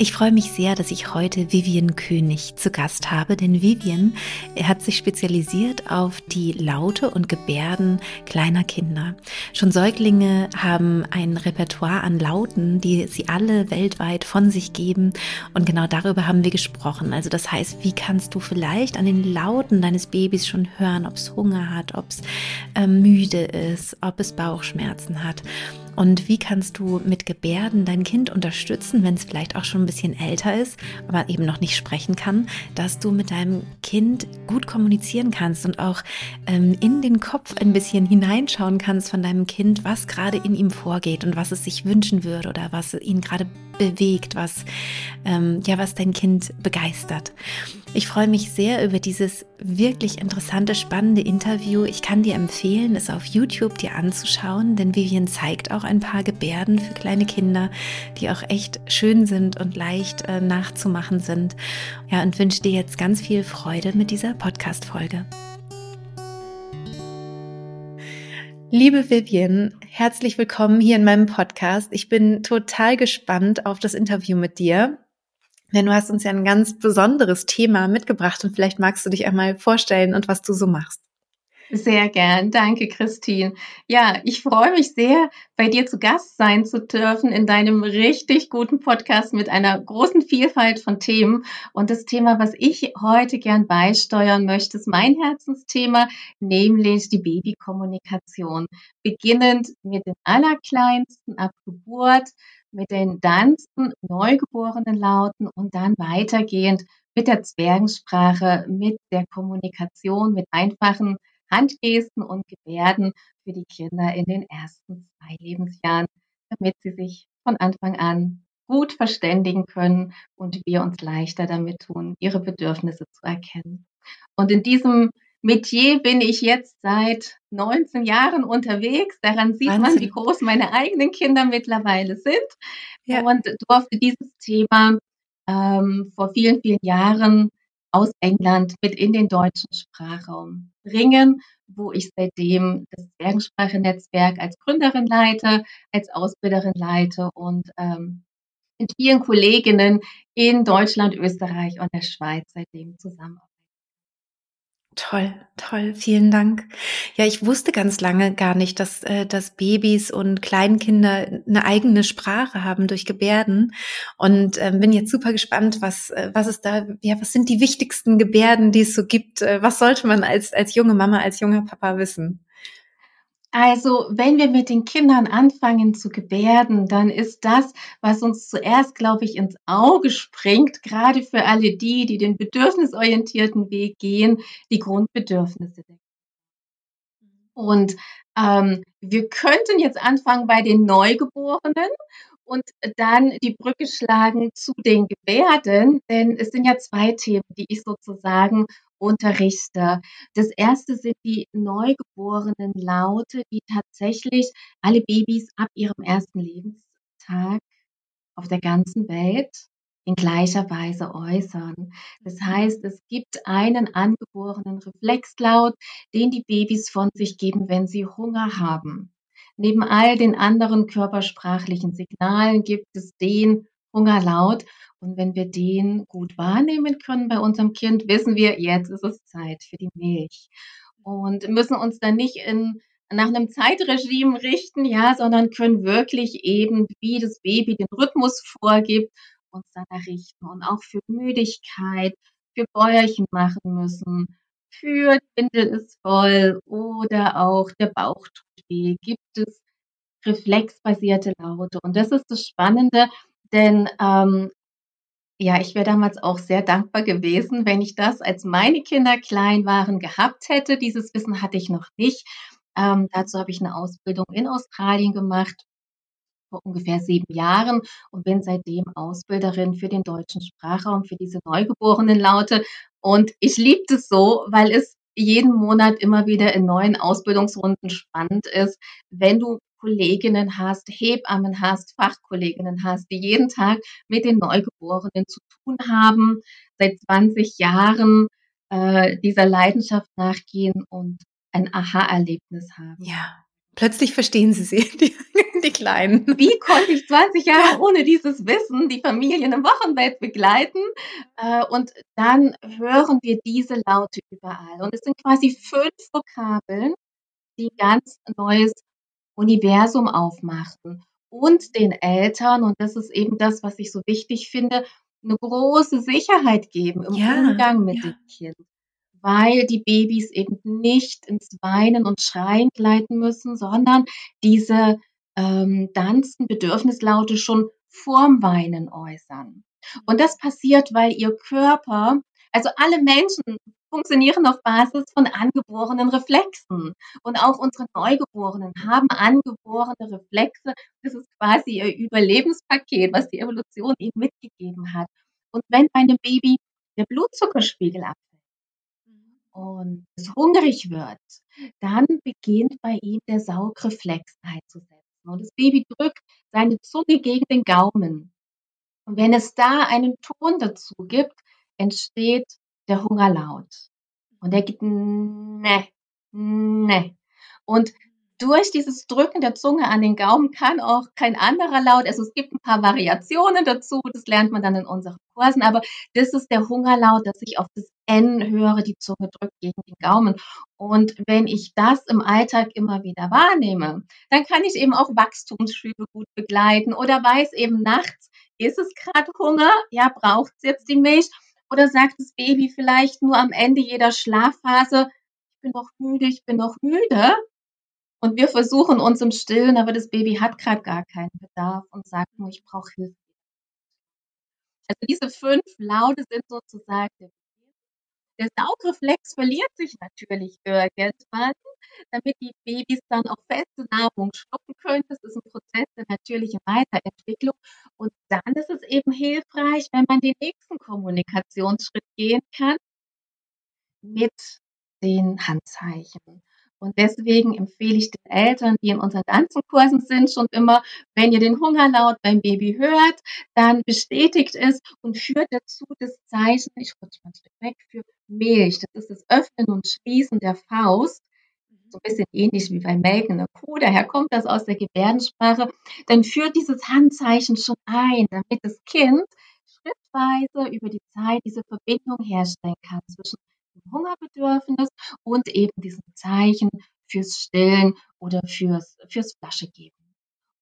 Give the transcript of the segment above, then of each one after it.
Ich freue mich sehr, dass ich heute Vivian König zu Gast habe, denn Vivian hat sich spezialisiert auf die Laute und Gebärden kleiner Kinder. Schon Säuglinge haben ein Repertoire an Lauten, die sie alle weltweit von sich geben und genau darüber haben wir gesprochen. Also das heißt, wie kannst du vielleicht an den Lauten deines Babys schon hören, ob es Hunger hat, ob es äh, müde ist, ob es Bauchschmerzen hat. Und wie kannst du mit Gebärden dein Kind unterstützen, wenn es vielleicht auch schon ein bisschen älter ist, aber eben noch nicht sprechen kann, dass du mit deinem Kind gut kommunizieren kannst und auch ähm, in den Kopf ein bisschen hineinschauen kannst von deinem Kind, was gerade in ihm vorgeht und was es sich wünschen würde oder was ihn gerade bewegt, was, ähm, ja, was dein Kind begeistert. Ich freue mich sehr über dieses wirklich interessante, spannende Interview. Ich kann dir empfehlen, es auf YouTube dir anzuschauen, denn Vivian zeigt auch ein paar Gebärden für kleine Kinder, die auch echt schön sind und leicht äh, nachzumachen sind. Ja, und wünsche dir jetzt ganz viel Freude mit dieser Podcast-Folge. Liebe Vivian, herzlich willkommen hier in meinem Podcast. Ich bin total gespannt auf das Interview mit dir. Denn du hast uns ja ein ganz besonderes Thema mitgebracht und vielleicht magst du dich einmal vorstellen und was du so machst. Sehr gern. Danke, Christine. Ja, ich freue mich sehr, bei dir zu Gast sein zu dürfen in deinem richtig guten Podcast mit einer großen Vielfalt von Themen. Und das Thema, was ich heute gern beisteuern möchte, ist mein Herzensthema, nämlich die Babykommunikation. Beginnend mit den Allerkleinsten ab Geburt mit den Danzen neugeborenen Lauten und dann weitergehend mit der Zwergensprache, mit der Kommunikation, mit einfachen Handgesten und Gebärden für die Kinder in den ersten zwei Lebensjahren, damit sie sich von Anfang an gut verständigen können und wir uns leichter damit tun, ihre Bedürfnisse zu erkennen. Und in diesem Metier bin ich jetzt seit 19 Jahren unterwegs. Daran sieht Wahnsinn. man, wie groß meine eigenen Kinder mittlerweile sind. Ja. Und durfte dieses Thema ähm, vor vielen, vielen Jahren aus England mit in den deutschen Sprachraum bringen, wo ich seitdem das Zwergensprache-Netzwerk als Gründerin leite, als Ausbilderin leite und ähm, mit vielen Kolleginnen in Deutschland, Österreich und der Schweiz seitdem zusammenarbeite. Toll, toll, vielen Dank. Ja, ich wusste ganz lange gar nicht, dass, äh, dass Babys und Kleinkinder eine eigene Sprache haben durch Gebärden und äh, bin jetzt super gespannt, was, äh, was ist da, ja, was sind die wichtigsten Gebärden, die es so gibt? Äh, was sollte man als, als junge Mama, als junger Papa wissen? Also, wenn wir mit den Kindern anfangen zu gebärden, dann ist das, was uns zuerst, glaube ich, ins Auge springt, gerade für alle die, die den bedürfnisorientierten Weg gehen, die Grundbedürfnisse. Und ähm, wir könnten jetzt anfangen bei den Neugeborenen und dann die Brücke schlagen zu den Gebärden, denn es sind ja zwei Themen, die ich sozusagen unterrichte. Das erste sind die neugeborenen Laute, die tatsächlich alle Babys ab ihrem ersten Lebenstag auf der ganzen Welt in gleicher Weise äußern. Das heißt, es gibt einen angeborenen Reflexlaut, den die Babys von sich geben, wenn sie Hunger haben. Neben all den anderen körpersprachlichen Signalen gibt es den Hungerlaut und wenn wir den gut wahrnehmen können bei unserem Kind, wissen wir, jetzt ist es Zeit für die Milch. Und müssen uns dann nicht in, nach einem Zeitregime richten, ja, sondern können wirklich eben, wie das Baby den Rhythmus vorgibt, uns danach richten. Und auch für Müdigkeit, für Bäuerchen machen müssen, für Windel ist voll oder auch der Bauch tut weh, gibt es reflexbasierte Laute. Und das ist das Spannende, denn ähm, ja, ich wäre damals auch sehr dankbar gewesen, wenn ich das, als meine Kinder klein waren, gehabt hätte. Dieses Wissen hatte ich noch nicht. Ähm, dazu habe ich eine Ausbildung in Australien gemacht vor ungefähr sieben Jahren und bin seitdem Ausbilderin für den deutschen Sprachraum, für diese neugeborenen Laute. Und ich liebe es so, weil es jeden Monat immer wieder in neuen Ausbildungsrunden spannend ist, wenn du Kolleginnen hast, Hebammen hast, Fachkolleginnen hast, die jeden Tag mit den Neugeborenen zu tun haben, seit 20 Jahren äh, dieser Leidenschaft nachgehen und ein Aha-Erlebnis haben. Ja, plötzlich verstehen sie sie, die, die Kleinen. Wie konnte ich 20 Jahre ohne dieses Wissen die Familien im Wochenbett begleiten? Äh, und dann hören wir diese Laute überall. Und es sind quasi fünf Vokabeln, die ganz neues Universum aufmachen und den Eltern, und das ist eben das, was ich so wichtig finde, eine große Sicherheit geben im ja, Umgang mit ja. dem Kind, weil die Babys eben nicht ins Weinen und Schreien gleiten müssen, sondern diese ähm, Danzen, Bedürfnislaute schon vorm Weinen äußern. Und das passiert, weil ihr Körper, also alle Menschen funktionieren auf Basis von angeborenen Reflexen. Und auch unsere Neugeborenen haben angeborene Reflexe. Das ist quasi ihr Überlebenspaket, was die Evolution ihnen mitgegeben hat. Und wenn bei einem Baby der Blutzuckerspiegel abfällt und es hungrig wird, dann beginnt bei ihm der Saugreflex einzusetzen. Und das Baby drückt seine Zunge gegen den Gaumen. Und wenn es da einen Ton dazu gibt, entsteht der Hungerlaut. Und er gibt ne, ne. Und durch dieses Drücken der Zunge an den Gaumen kann auch kein anderer Laut, also es gibt ein paar Variationen dazu, das lernt man dann in unseren Kursen, aber das ist der Hungerlaut, dass ich auf das N höre, die Zunge drückt gegen den Gaumen. Und wenn ich das im Alltag immer wieder wahrnehme, dann kann ich eben auch Wachstumsschübe gut begleiten oder weiß eben nachts, ist es gerade Hunger? Ja, braucht es jetzt die Milch? Oder sagt das Baby vielleicht nur am Ende jeder Schlafphase, ich bin noch müde, ich bin noch müde. Und wir versuchen uns im Stillen, aber das Baby hat gerade gar keinen Bedarf und sagt nur, ich brauche Hilfe. Also diese fünf Laute sind sozusagen der der Saugreflex verliert sich natürlich irgendwann, damit die Babys dann auch feste Nahrung schlucken können. Das ist ein Prozess der natürlichen Weiterentwicklung. Und dann ist es eben hilfreich, wenn man den nächsten Kommunikationsschritt gehen kann mit den Handzeichen. Und deswegen empfehle ich den Eltern, die in unseren Tanzenkursen sind, schon immer, wenn ihr den Hungerlaut beim Baby hört, dann bestätigt es und führt dazu das Zeichen, ich rutsche mal ein Stück weg, für Milch. Das ist das Öffnen und Schließen der Faust. So ein bisschen ähnlich wie bei Melken der Kuh, daher kommt das aus der Gebärdensprache. Dann führt dieses Handzeichen schon ein, damit das Kind schrittweise über die Zeit diese Verbindung herstellen kann zwischen Hungerbedürfnis und eben diesen Zeichen fürs Stillen oder fürs, fürs Flasche geben.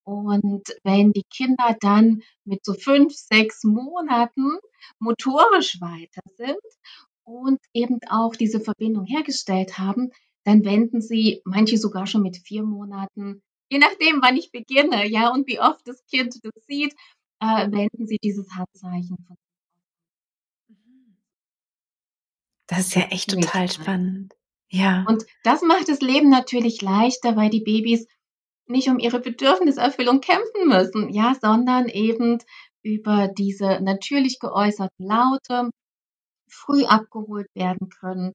Und wenn die Kinder dann mit so fünf, sechs Monaten motorisch weiter sind und eben auch diese Verbindung hergestellt haben, dann wenden sie manche sogar schon mit vier Monaten, je nachdem, wann ich beginne, ja, und wie oft das Kind das sieht, äh, wenden sie dieses Handzeichen von Das ist ja echt total spannend. Ja. Und das macht das Leben natürlich leichter, weil die Babys nicht um ihre Bedürfniserfüllung kämpfen müssen, ja, sondern eben über diese natürlich geäußerten Laute früh abgeholt werden können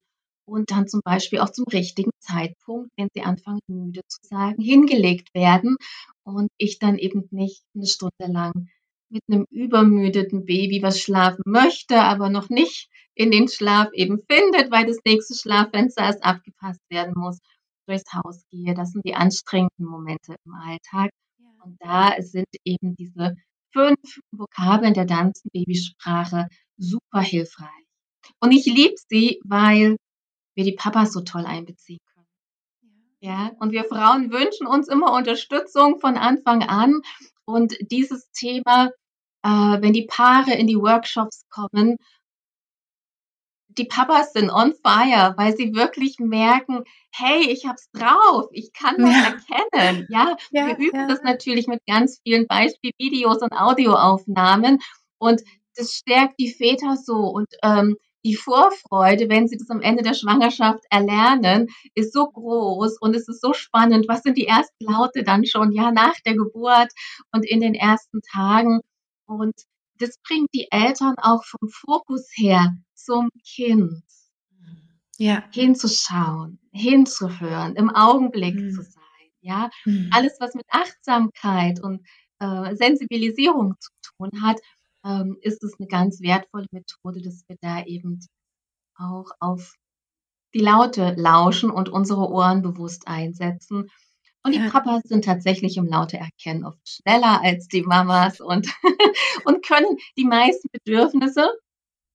und dann zum Beispiel auch zum richtigen Zeitpunkt, wenn sie anfangen müde zu sagen, hingelegt werden und ich dann eben nicht eine Stunde lang mit einem übermüdeten Baby, was schlafen möchte, aber noch nicht in den Schlaf eben findet, weil das nächste Schlaffenster erst abgepasst werden muss, durchs Haus gehe. Das sind die anstrengenden Momente im Alltag. Und da sind eben diese fünf Vokabeln der Danzen-Babysprache super hilfreich. Und ich liebe sie, weil wir die Papas so toll einbeziehen können. Ja, und wir Frauen wünschen uns immer Unterstützung von Anfang an. Und dieses Thema, äh, wenn die Paare in die Workshops kommen die Papas sind on fire, weil sie wirklich merken, hey, ich hab's drauf, ich kann das ja. erkennen. Ja, ja wir üben ja. das natürlich mit ganz vielen Beispielvideos und Audioaufnahmen und das stärkt die Väter so und ähm, die Vorfreude, wenn sie das am Ende der Schwangerschaft erlernen, ist so groß und es ist so spannend. Was sind die ersten Laute dann schon, ja, nach der Geburt und in den ersten Tagen? Und das bringt die Eltern auch vom Fokus her zum Kind. Ja. Hinzuschauen, hinzuhören, im Augenblick mhm. zu sein. Ja, mhm. alles, was mit Achtsamkeit und äh, Sensibilisierung zu tun hat, ähm, ist es eine ganz wertvolle Methode, dass wir da eben auch auf die Laute lauschen und unsere Ohren bewusst einsetzen. Und die ja. Papas sind tatsächlich im Laute erkennen oft schneller als die Mamas und, und können die meisten Bedürfnisse,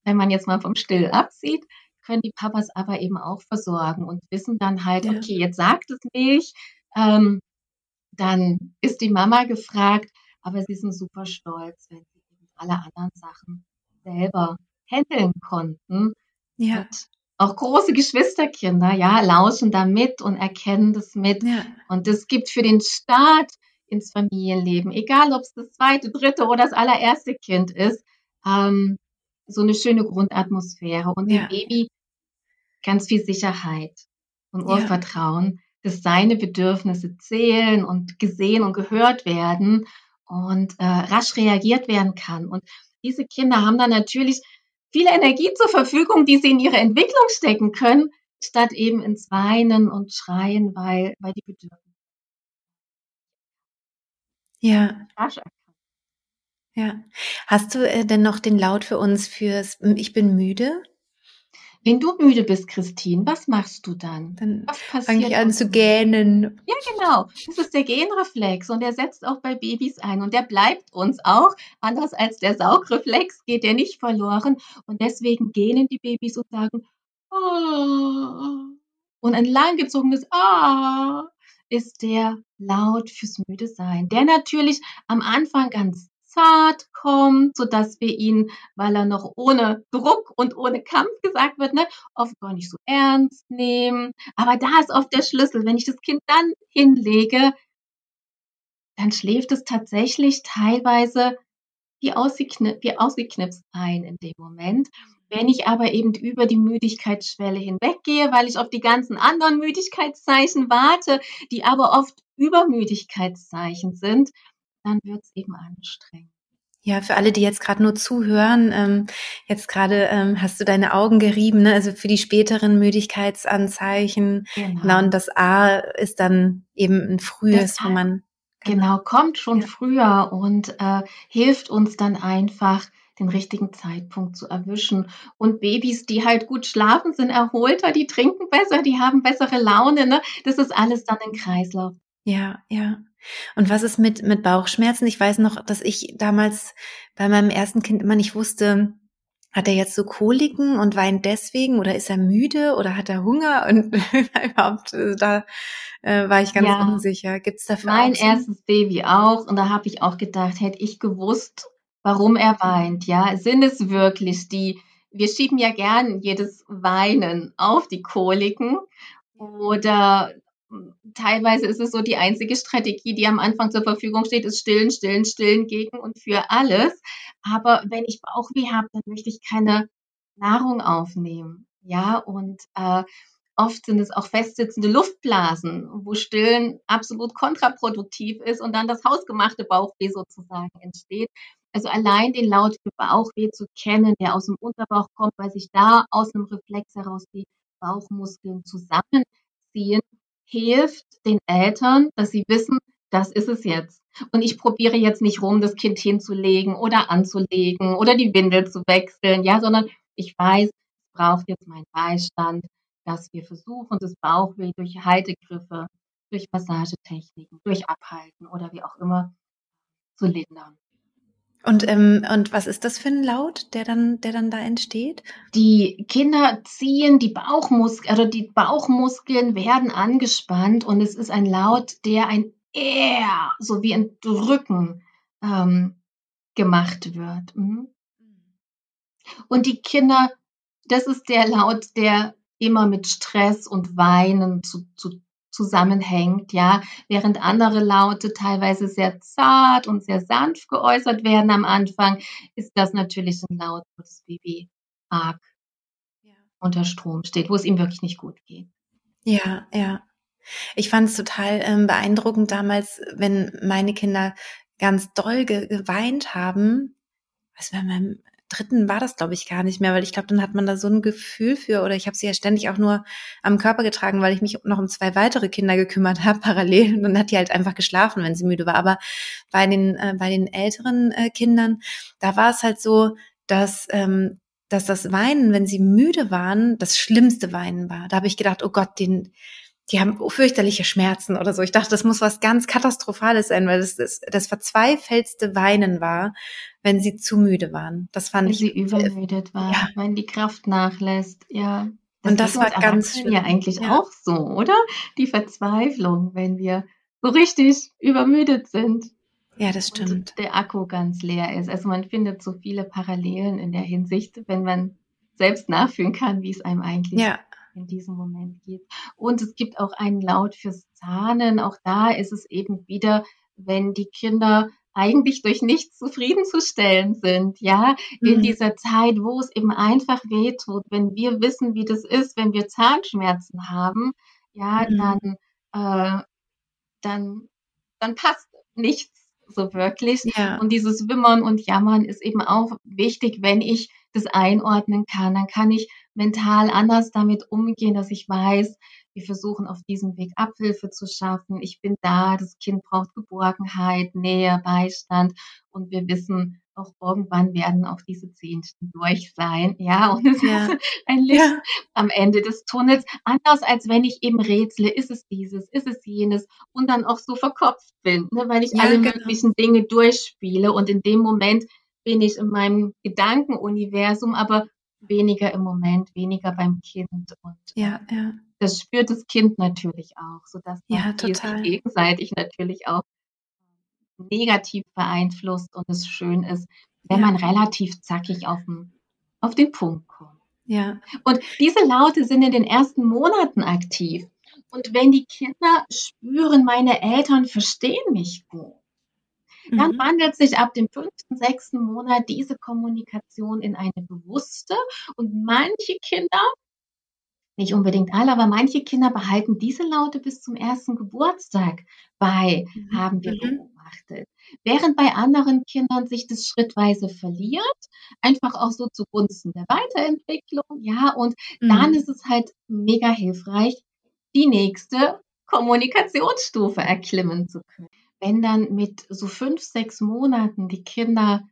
wenn man jetzt mal vom Still absieht, können die Papas aber eben auch versorgen und wissen dann halt, ja. okay, jetzt sagt es mich, ähm, dann ist die Mama gefragt, aber sie sind super stolz, wenn sie alle anderen Sachen selber handeln konnten. Ja. Und auch große Geschwisterkinder, ja, lauschen da mit und erkennen das mit. Ja. Und das gibt für den Start ins Familienleben, egal ob es das zweite, dritte oder das allererste Kind ist, ähm, so eine schöne Grundatmosphäre und ja. dem Baby ganz viel Sicherheit und Urvertrauen, ja. dass seine Bedürfnisse zählen und gesehen und gehört werden und äh, rasch reagiert werden kann. Und diese Kinder haben dann natürlich viel Energie zur Verfügung, die sie in ihre Entwicklung stecken können, statt eben ins Weinen und Schreien, weil, weil die Bedürfnisse. Ja. Ja. Hast du äh, denn noch den Laut für uns fürs Ich bin müde? Wenn du müde bist, Christine, was machst du dann? Dann fange ich an zu gähnen. Ja, genau. Das ist der Gähnreflex und der setzt auch bei Babys ein und der bleibt uns auch. Anders als der Saugreflex geht der nicht verloren und deswegen gähnen die Babys und sagen oh. und ein langgezogenes Ah ist der laut fürs müde sein, der natürlich am Anfang ganz zart kommt, sodass wir ihn, weil er noch ohne Druck und ohne Kampf gesagt wird, ne, oft gar nicht so ernst nehmen. Aber da ist oft der Schlüssel. Wenn ich das Kind dann hinlege, dann schläft es tatsächlich teilweise wie, ausgeknipst, wie ausgeknipst ein in dem Moment. Wenn ich aber eben über die Müdigkeitsschwelle hinweggehe, weil ich auf die ganzen anderen Müdigkeitszeichen warte, die aber oft Übermüdigkeitszeichen sind, dann wird es eben anstrengend. Ja, für alle, die jetzt gerade nur zuhören, ähm, jetzt gerade ähm, hast du deine Augen gerieben, ne? also für die späteren Müdigkeitsanzeichen. Genau. genau. Und das A ist dann eben ein frühes, wo man genau, genau kommt schon ja. früher und äh, hilft uns dann einfach den richtigen Zeitpunkt zu erwischen. Und Babys, die halt gut schlafen, sind erholter, die trinken besser, die haben bessere Laune. Ne? Das ist alles dann ein Kreislauf. Ja, ja. Und was ist mit, mit Bauchschmerzen? Ich weiß noch, dass ich damals bei meinem ersten Kind immer nicht wusste, hat er jetzt so Koliken und weint deswegen oder ist er müde oder hat er Hunger? Und überhaupt, also da äh, war ich ganz ja, unsicher. Gibt's dafür Mein erstes Baby auch. Und da habe ich auch gedacht, hätte ich gewusst, warum er weint. Ja, sind es wirklich die, wir schieben ja gern jedes Weinen auf die Koliken. Oder teilweise ist es so die einzige Strategie, die am Anfang zur Verfügung steht, ist stillen, stillen, stillen gegen und für alles. Aber wenn ich Bauchweh habe, dann möchte ich keine Nahrung aufnehmen. Ja, und äh, oft sind es auch festsitzende Luftblasen, wo Stillen absolut kontraproduktiv ist und dann das hausgemachte Bauchweh sozusagen entsteht. Also allein den Laut für Bauchweh zu kennen, der aus dem Unterbauch kommt, weil sich da aus einem Reflex heraus die Bauchmuskeln zusammenziehen hilft den Eltern, dass sie wissen, das ist es jetzt. Und ich probiere jetzt nicht rum, das Kind hinzulegen oder anzulegen oder die Windel zu wechseln, ja, sondern ich weiß, es braucht jetzt meinen Beistand, dass wir versuchen, das Bauchweh durch Haltegriffe, durch Massagetechniken, durch Abhalten oder wie auch immer zu lindern. Und, ähm, und was ist das für ein Laut, der dann, der dann da entsteht? Die Kinder ziehen die Bauchmuskeln, also die Bauchmuskeln werden angespannt und es ist ein Laut, der ein Er, so wie ein Drücken ähm, gemacht wird. Mhm. Und die Kinder, das ist der Laut, der immer mit Stress und Weinen zu, zu zusammenhängt, ja, während andere Laute teilweise sehr zart und sehr sanft geäußert werden am Anfang, ist das natürlich ein Laut, wo das Baby arg ja. unter Strom steht, wo es ihm wirklich nicht gut geht. Ja, ja. Ich fand es total ähm, beeindruckend damals, wenn meine Kinder ganz doll ge geweint haben. Was bei meinem dritten war das, glaube ich, gar nicht mehr, weil ich glaube, dann hat man da so ein Gefühl für, oder ich habe sie ja ständig auch nur am Körper getragen, weil ich mich noch um zwei weitere Kinder gekümmert habe, parallel. Und dann hat die halt einfach geschlafen, wenn sie müde war. Aber bei den, äh, bei den älteren äh, Kindern, da war es halt so, dass ähm, dass das Weinen, wenn sie müde waren, das schlimmste Weinen war. Da habe ich gedacht, oh Gott, den, die haben fürchterliche Schmerzen oder so. Ich dachte, das muss was ganz Katastrophales sein, weil das das, das verzweifelste Weinen war, wenn sie zu müde waren. Das fand wenn ich. sie übermüdet war, ja. wenn die Kraft nachlässt, ja. Das und das war ganz schön. Ja, eigentlich ja. auch so, oder? Die Verzweiflung, wenn wir so richtig übermüdet sind. Ja, das stimmt. Und der Akku ganz leer ist. Also man findet so viele Parallelen in der Hinsicht, wenn man selbst nachfühlen kann, wie es einem eigentlich ja. In diesem Moment geht. Und es gibt auch einen Laut fürs Zahnen. Auch da ist es eben wieder, wenn die Kinder eigentlich durch nichts zufriedenzustellen sind, ja, in mhm. dieser Zeit, wo es eben einfach wehtut, wenn wir wissen, wie das ist, wenn wir Zahnschmerzen haben, ja, mhm. dann, äh, dann, dann passt nichts so wirklich. Ja. Und dieses Wimmern und Jammern ist eben auch wichtig, wenn ich das einordnen kann. Dann kann ich mental anders damit umgehen, dass ich weiß, wir versuchen auf diesem Weg Abhilfe zu schaffen. Ich bin da, das Kind braucht Geborgenheit, Nähe, Beistand und wir wissen, auch irgendwann werden auch diese Zehnten durch sein. Ja, und es ja. ist ein Licht ja. am Ende des Tunnels. Anders als wenn ich eben rätsle, ist es dieses, ist es jenes und dann auch so verkopft bin, ne, weil ich ja, alle genau. möglichen Dinge durchspiele und in dem Moment bin ich in meinem Gedankenuniversum, aber weniger im Moment, weniger beim Kind und ja, ja das spürt das Kind natürlich auch, sodass ja, total. gegenseitig natürlich auch negativ beeinflusst und es schön ist, wenn ja. man relativ zackig auf den, auf den Punkt kommt. Ja. Und diese Laute sind in den ersten Monaten aktiv. Und wenn die Kinder spüren, meine Eltern verstehen mich gut, dann mhm. wandelt sich ab dem fünften, sechsten Monat diese Kommunikation in eine bewusste und manche Kinder nicht unbedingt alle, aber manche Kinder behalten diese Laute bis zum ersten Geburtstag bei, mhm. haben wir mhm. beobachtet. Während bei anderen Kindern sich das schrittweise verliert, einfach auch so zugunsten der Weiterentwicklung, ja, und mhm. dann ist es halt mega hilfreich, die nächste Kommunikationsstufe erklimmen zu können. Wenn dann mit so fünf, sechs Monaten die Kinder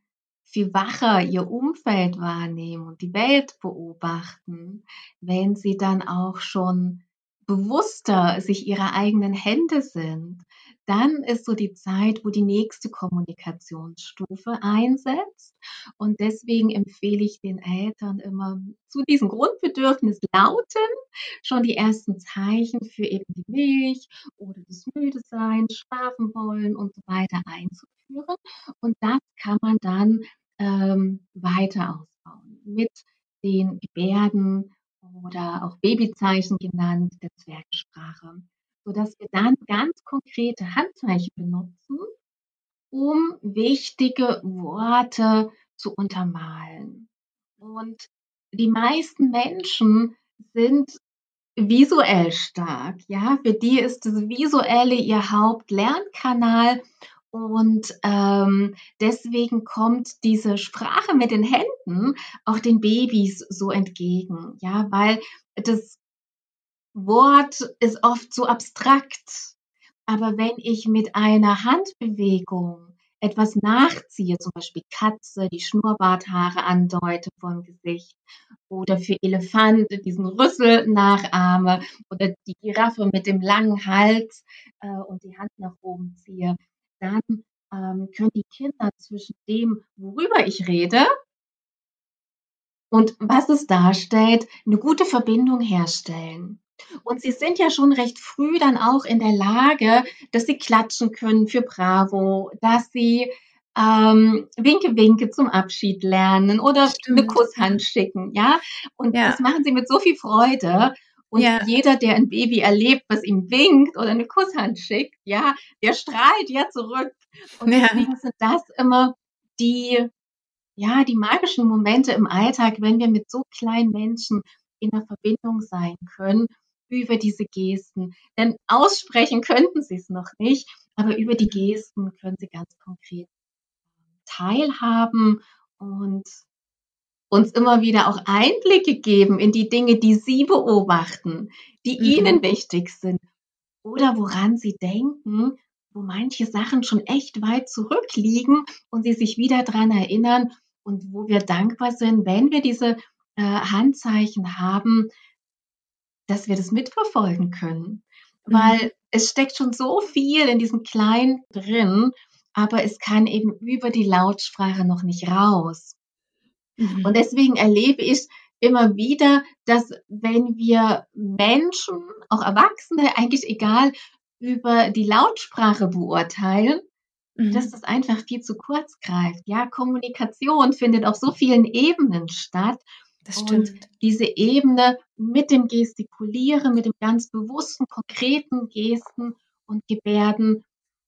viel wacher ihr Umfeld wahrnehmen und die Welt beobachten, wenn sie dann auch schon bewusster sich ihrer eigenen Hände sind, dann ist so die Zeit, wo die nächste Kommunikationsstufe einsetzt. Und deswegen empfehle ich den Eltern immer zu diesem Grundbedürfnis Lauten schon die ersten Zeichen für eben die Milch oder das Müde sein, schlafen wollen und so weiter einzuführen. Und das kann man dann ähm, weiter ausbauen mit den Gebärden oder auch Babyzeichen genannt, der Zwergsprache, sodass wir dann ganz konkrete Handzeichen benutzen, um wichtige Worte zu untermalen. Und die meisten Menschen sind visuell stark, ja, für die ist das Visuelle ihr Hauptlernkanal und ähm, deswegen kommt diese Sprache mit den Händen auch den Babys so entgegen, ja, weil das Wort ist oft so abstrakt. Aber wenn ich mit einer Handbewegung etwas nachziehe, zum Beispiel Katze, die Schnurrbarthaare andeute vom Gesicht, oder für Elefant diesen Rüssel nachahme, oder die Giraffe mit dem langen Hals äh, und die Hand nach oben ziehe, dann ähm, können die Kinder zwischen dem, worüber ich rede und was es darstellt, eine gute Verbindung herstellen. Und sie sind ja schon recht früh dann auch in der Lage, dass sie klatschen können für Bravo, dass sie ähm, Winke Winke zum Abschied lernen oder Stimmt. eine Kusshand schicken, ja. Und ja. das machen sie mit so viel Freude. Und ja. jeder, der ein Baby erlebt, was ihm winkt oder eine Kusshand schickt, ja, der strahlt ja zurück. Und ja. deswegen sind das immer die, ja, die magischen Momente im Alltag, wenn wir mit so kleinen Menschen in der Verbindung sein können über diese Gesten. Denn aussprechen könnten sie es noch nicht, aber über die Gesten können sie ganz konkret teilhaben und uns immer wieder auch Einblicke geben in die Dinge, die sie beobachten, die mhm. ihnen wichtig sind oder woran sie denken, wo manche Sachen schon echt weit zurückliegen und sie sich wieder daran erinnern und wo wir dankbar sind, wenn wir diese äh, Handzeichen haben, dass wir das mitverfolgen können. Mhm. Weil es steckt schon so viel in diesem Kleinen drin, aber es kann eben über die Lautsprache noch nicht raus. Mhm. Und deswegen erlebe ich immer wieder, dass wenn wir Menschen, auch Erwachsene, eigentlich egal, über die Lautsprache beurteilen, mhm. dass das einfach viel zu kurz greift. Ja, Kommunikation findet auf so vielen Ebenen statt. Das stimmt. Und diese Ebene mit dem Gestikulieren, mit dem ganz bewussten, konkreten Gesten und Gebärden,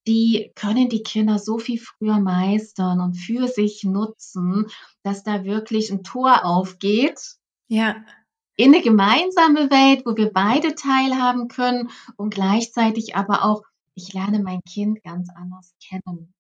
die können die Kinder so viel früher meistern und für sich nutzen, dass da wirklich ein Tor aufgeht. Ja. In eine gemeinsame Welt, wo wir beide teilhaben können und gleichzeitig aber auch, ich lerne mein Kind ganz anders kennen.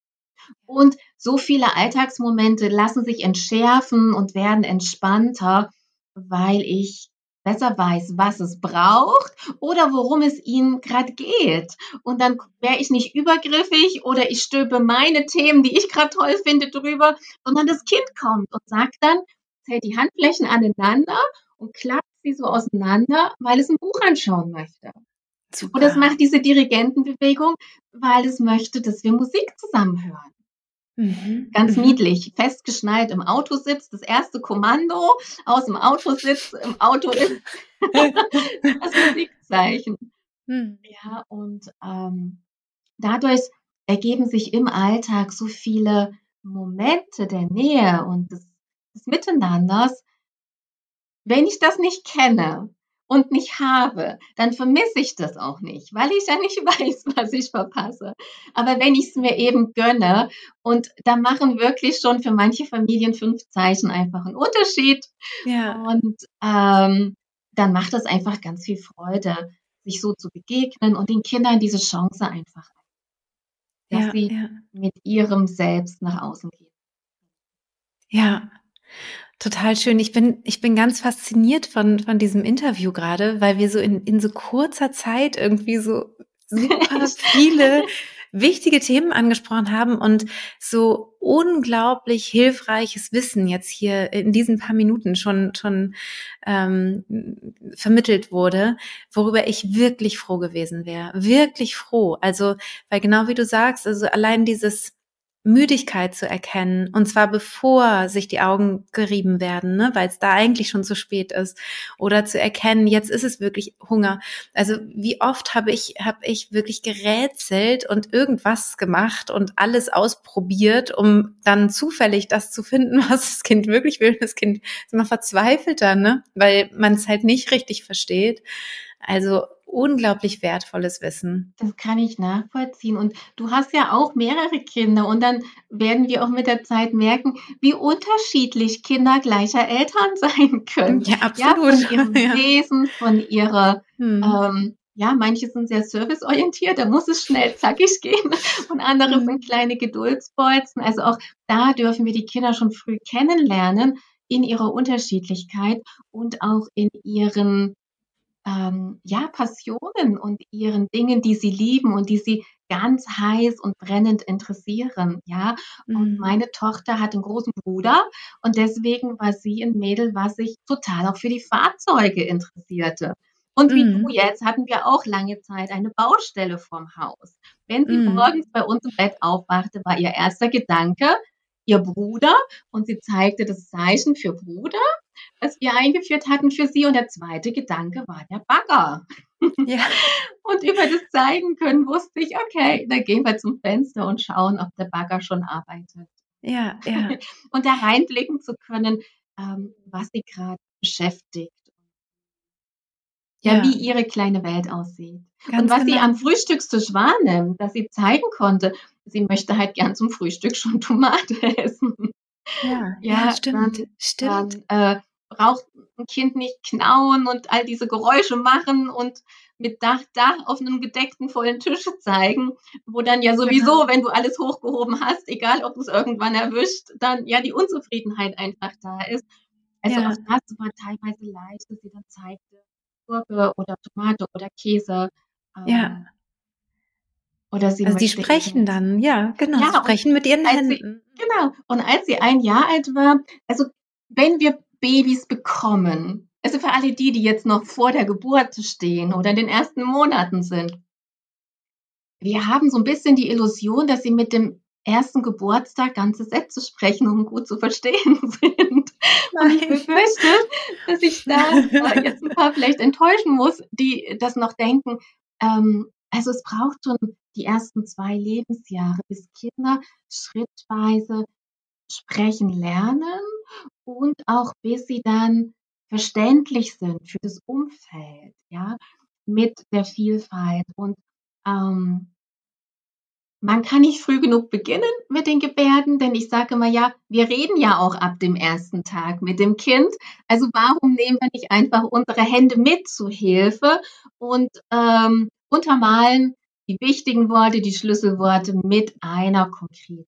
Und so viele Alltagsmomente lassen sich entschärfen und werden entspannter, weil ich besser weiß, was es braucht oder worum es ihm gerade geht. Und dann wäre ich nicht übergriffig oder ich stülpe meine Themen, die ich gerade toll finde, drüber, sondern das Kind kommt und sagt dann, zählt die Handflächen aneinander und klappt sie so auseinander, weil es ein Buch anschauen möchte. Super. Und es macht diese Dirigentenbewegung, weil es möchte, dass wir Musik zusammen hören. Mhm. Ganz mhm. niedlich, festgeschnallt im Auto sitzt, das erste Kommando aus dem Auto sitzt, im Auto ist das Musikzeichen. Mhm. Ja, und ähm, dadurch ergeben sich im Alltag so viele Momente der Nähe und des, des Miteinanders. Wenn ich das nicht kenne, und nicht habe, dann vermisse ich das auch nicht, weil ich ja nicht weiß, was ich verpasse. Aber wenn ich es mir eben gönne und da machen wirklich schon für manche Familien fünf Zeichen einfach einen Unterschied. Ja. Und ähm, dann macht es einfach ganz viel Freude, sich so zu begegnen und den Kindern diese Chance einfach, dass ja, sie ja. mit ihrem Selbst nach außen gehen. Ja, Total schön. Ich bin, ich bin ganz fasziniert von, von diesem Interview gerade, weil wir so in, in so kurzer Zeit irgendwie so super viele wichtige Themen angesprochen haben und so unglaublich hilfreiches Wissen jetzt hier in diesen paar Minuten schon schon ähm, vermittelt wurde, worüber ich wirklich froh gewesen wäre, wirklich froh. Also weil genau wie du sagst, also allein dieses Müdigkeit zu erkennen. Und zwar bevor sich die Augen gerieben werden, ne? weil es da eigentlich schon zu spät ist. Oder zu erkennen, jetzt ist es wirklich Hunger. Also wie oft habe ich, habe ich wirklich gerätselt und irgendwas gemacht und alles ausprobiert, um dann zufällig das zu finden, was das Kind wirklich will. Das Kind ist immer verzweifelt dann, ne? weil man es halt nicht richtig versteht. Also unglaublich wertvolles Wissen. Das kann ich nachvollziehen. Und du hast ja auch mehrere Kinder und dann werden wir auch mit der Zeit merken, wie unterschiedlich Kinder gleicher Eltern sein können. Ja, absolut. Ja, von ihrem ja. Wesen, von ihrer, hm. ähm, ja, manche sind sehr serviceorientiert, da muss es schnell zackig gehen und andere hm. sind kleine Geduldsbolzen. Also auch da dürfen wir die Kinder schon früh kennenlernen in ihrer Unterschiedlichkeit und auch in ihren ähm, ja, Passionen und ihren Dingen, die sie lieben und die sie ganz heiß und brennend interessieren, ja. Und mhm. meine Tochter hat einen großen Bruder und deswegen war sie ein Mädel, was sich total auch für die Fahrzeuge interessierte. Und wie mhm. du jetzt hatten wir auch lange Zeit eine Baustelle vorm Haus. Wenn sie mhm. morgens bei uns im Bett aufwachte, war ihr erster Gedanke, ihr Bruder und sie zeigte das Zeichen für Bruder, das wir eingeführt hatten für sie. Und der zweite Gedanke war der Bagger. Ja. und über das Zeigen können wusste ich, okay, dann gehen wir zum Fenster und schauen, ob der Bagger schon arbeitet. Ja, ja. und da reinblicken zu können, ähm, was sie gerade beschäftigt ja, wie ihre kleine Welt aussieht. Ganz und was genau. sie am Frühstückstisch wahrnimmt, dass sie zeigen konnte, sie möchte halt gern zum Frühstück schon Tomate essen. Ja, ja, ja stimmt, dann, stimmt. Dann, äh, braucht ein Kind nicht knauen und all diese Geräusche machen und mit Dach, Dach auf einem gedeckten vollen Tisch zeigen, wo dann ja sowieso, genau. wenn du alles hochgehoben hast, egal ob du es irgendwann erwischt, dann ja die Unzufriedenheit einfach da ist. Also ja. auch das war teilweise leicht, dass sie dann zeigte, Gurke oder Tomate oder Käse. Ähm, ja. Oder sie also die sprechen dann, ja, genau, ja, sprechen mit ihren Händen. Sie, genau. Und als sie ein Jahr alt war, also wenn wir Babys bekommen, also für alle die, die jetzt noch vor der Geburt stehen oder in den ersten Monaten sind, wir haben so ein bisschen die Illusion, dass sie mit dem ersten Geburtstag ganze Sätze sprechen und gut zu verstehen sind. Und ich befürchte, dass ich da jetzt ein paar vielleicht enttäuschen muss, die das noch denken. Ähm, also es braucht schon die ersten zwei Lebensjahre, bis Kinder schrittweise sprechen lernen und auch bis sie dann verständlich sind für das Umfeld, ja, mit der Vielfalt und ähm, man kann nicht früh genug beginnen mit den Gebärden, denn ich sage immer, ja, wir reden ja auch ab dem ersten Tag mit dem Kind. Also warum nehmen wir nicht einfach unsere Hände mit zu Hilfe und ähm, untermalen die wichtigen Worte, die Schlüsselworte mit einer konkreten.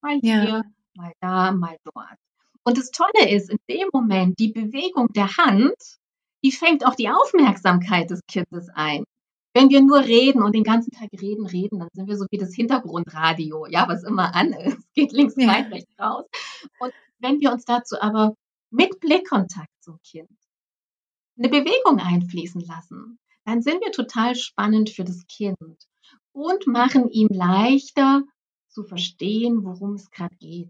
Mal hier, ja. mal da, mal dort. Und das Tolle ist, in dem Moment, die Bewegung der Hand, die fängt auch die Aufmerksamkeit des Kindes ein. Wenn wir nur reden und den ganzen Tag reden, reden, dann sind wir so wie das Hintergrundradio, ja, was immer an ist. Geht links ja. rein, rechts raus. Und wenn wir uns dazu aber mit Blickkontakt zum Kind eine Bewegung einfließen lassen, dann sind wir total spannend für das Kind und machen ihm leichter zu verstehen, worum es gerade geht.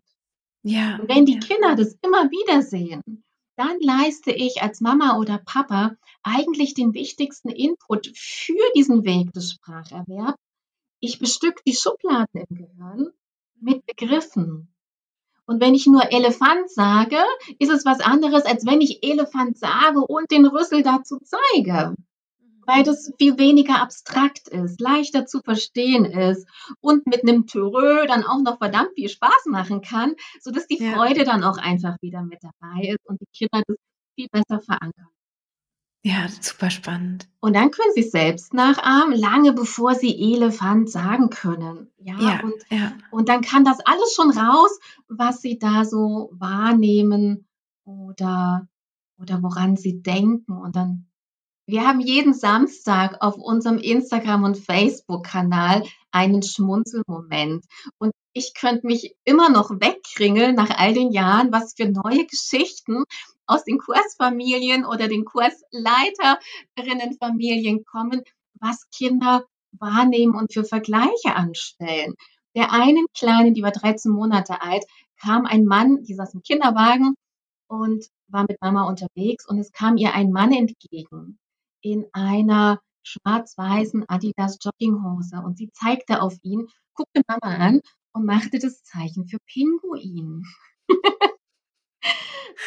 Ja. Und wenn die. Kinder das immer wieder sehen, dann leiste ich als Mama oder Papa eigentlich den wichtigsten Input für diesen Weg des Spracherwerbs. Ich bestück die Schubladen im Gehirn mit Begriffen. Und wenn ich nur Elefant sage, ist es was anderes, als wenn ich Elefant sage und den Rüssel dazu zeige weil das viel weniger abstrakt ist, leichter zu verstehen ist und mit einem Türö dann auch noch verdammt viel Spaß machen kann, sodass die ja. Freude dann auch einfach wieder mit dabei ist und die Kinder das viel besser verankern. Ja, super spannend. Und dann können sie es selbst nachahmen, lange bevor sie Elefant sagen können. Ja, ja, und, ja. und dann kann das alles schon raus, was sie da so wahrnehmen oder, oder woran sie denken. Und dann wir haben jeden Samstag auf unserem Instagram- und Facebook-Kanal einen Schmunzelmoment. Und ich könnte mich immer noch wegkringeln nach all den Jahren, was für neue Geschichten aus den Kursfamilien oder den Kursleiterinnenfamilien kommen, was Kinder wahrnehmen und für Vergleiche anstellen. Der einen Kleinen, die war 13 Monate alt, kam ein Mann, die saß im Kinderwagen und war mit Mama unterwegs und es kam ihr ein Mann entgegen in einer schwarz-weißen Adidas Jogginghose und sie zeigte auf ihn, guckte Mama an und machte das Zeichen für Pinguin.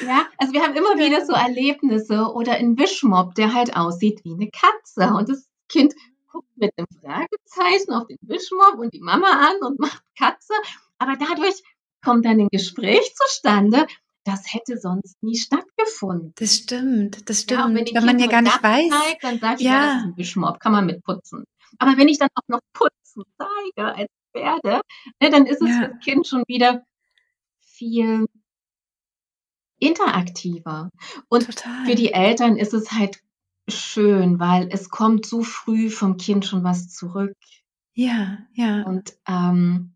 ja, also wir haben immer wieder so Erlebnisse oder ein Wischmob, der halt aussieht wie eine Katze und das Kind guckt mit einem Fragezeichen auf den Wischmob und die Mama an und macht Katze, aber dadurch kommt dann ein Gespräch zustande, das hätte sonst nie stattgefunden. Das stimmt, das stimmt. Ja, wenn, wenn man ja gar nicht weiß. Zeigt, dann sage ich, ja. ja, das ist ein Wischmob, kann man mit putzen. Aber wenn ich dann auch noch putzen zeige als Pferde, ne, dann ist es ja. für das Kind schon wieder viel interaktiver. Und Total. für die Eltern ist es halt schön, weil es kommt so früh vom Kind schon was zurück. Ja, ja. Und ähm,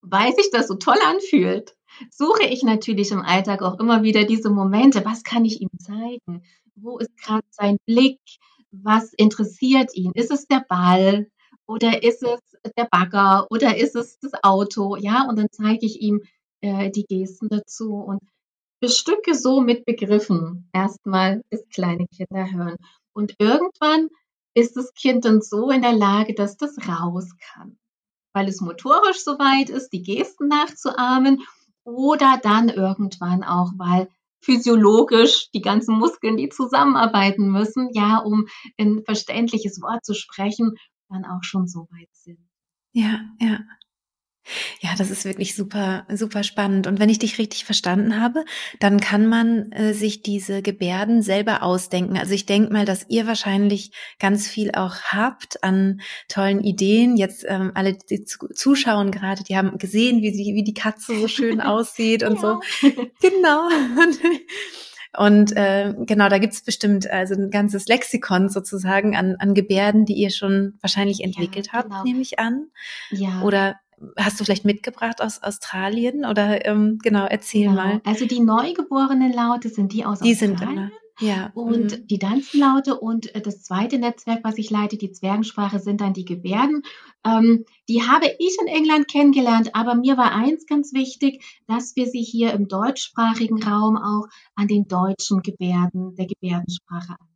weil sich das so toll anfühlt, suche ich natürlich im Alltag auch immer wieder diese Momente. Was kann ich ihm zeigen? Wo ist gerade sein Blick? Was interessiert ihn? Ist es der Ball oder ist es der Bagger oder ist es das Auto? Ja, und dann zeige ich ihm äh, die Gesten dazu und bestücke so mit Begriffen erstmal, bis kleine Kinder hören. Und irgendwann ist das Kind dann so in der Lage, dass das raus kann, weil es motorisch so weit ist, die Gesten nachzuahmen oder dann irgendwann auch, weil physiologisch die ganzen Muskeln, die zusammenarbeiten müssen, ja, um ein verständliches Wort zu sprechen, dann auch schon so weit sind. Ja, ja. Ja, das ist wirklich super, super spannend. Und wenn ich dich richtig verstanden habe, dann kann man äh, sich diese Gebärden selber ausdenken. Also ich denke mal, dass ihr wahrscheinlich ganz viel auch habt an tollen Ideen. Jetzt ähm, alle, die zuschauen gerade, die haben gesehen, wie, sie, wie die Katze so schön aussieht und so. Genau. Und äh, genau, da gibt's bestimmt also ein ganzes Lexikon sozusagen an, an Gebärden, die ihr schon wahrscheinlich entwickelt ja, genau. habt, nehme ich an. Ja. Oder hast du vielleicht mitgebracht aus Australien oder ähm, genau, erzähl genau. mal. Also die neugeborenen Laute sind die aus die Australien. Die sind immer. Ja. Und mhm. die Danzenlaute und äh, das zweite Netzwerk, was ich leite, die Zwergensprache, sind dann die Gebärden. Ähm, die habe ich in England kennengelernt, aber mir war eins ganz wichtig, dass wir sie hier im deutschsprachigen Raum auch an den deutschen Gebärden der Gebärdensprache an.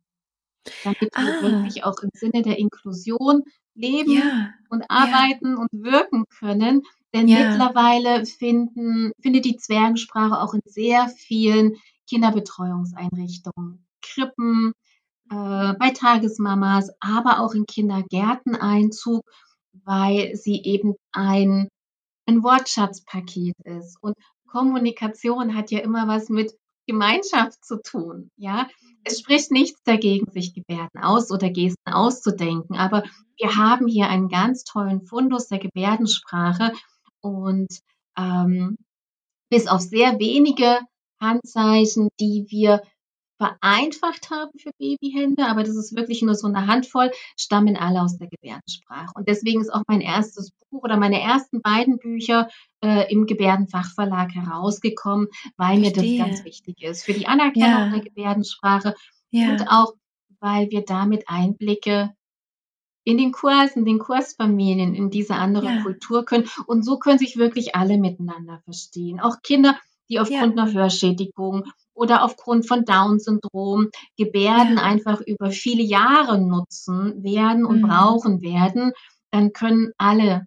Damit ah. wir wirklich auch im Sinne der Inklusion leben ja. und arbeiten ja. und wirken können. Denn ja. mittlerweile finden, findet die Zwergensprache auch in sehr vielen Kinderbetreuungseinrichtungen, Krippen, äh, bei Tagesmamas, aber auch in Kindergärten Einzug, weil sie eben ein, ein Wortschatzpaket ist. Und Kommunikation hat ja immer was mit Gemeinschaft zu tun. Ja, es spricht nichts dagegen, sich Gebärden aus oder Gesten auszudenken, aber wir haben hier einen ganz tollen Fundus der Gebärdensprache und ähm, bis auf sehr wenige Handzeichen, die wir vereinfacht haben für Babyhände, aber das ist wirklich nur so eine Handvoll, stammen alle aus der Gebärdensprache. Und deswegen ist auch mein erstes Buch oder meine ersten beiden Bücher äh, im Gebärdenfachverlag herausgekommen, weil Verstehe. mir das ganz wichtig ist für die Anerkennung ja. der Gebärdensprache ja. und auch, weil wir damit Einblicke in den Kursen, den Kursfamilien, in diese andere ja. Kultur können. Und so können sich wirklich alle miteinander verstehen. Auch Kinder, die aufgrund ja. einer Hörschädigung oder aufgrund von Down-Syndrom Gebärden ja. einfach über viele Jahre nutzen werden und mhm. brauchen werden, dann können alle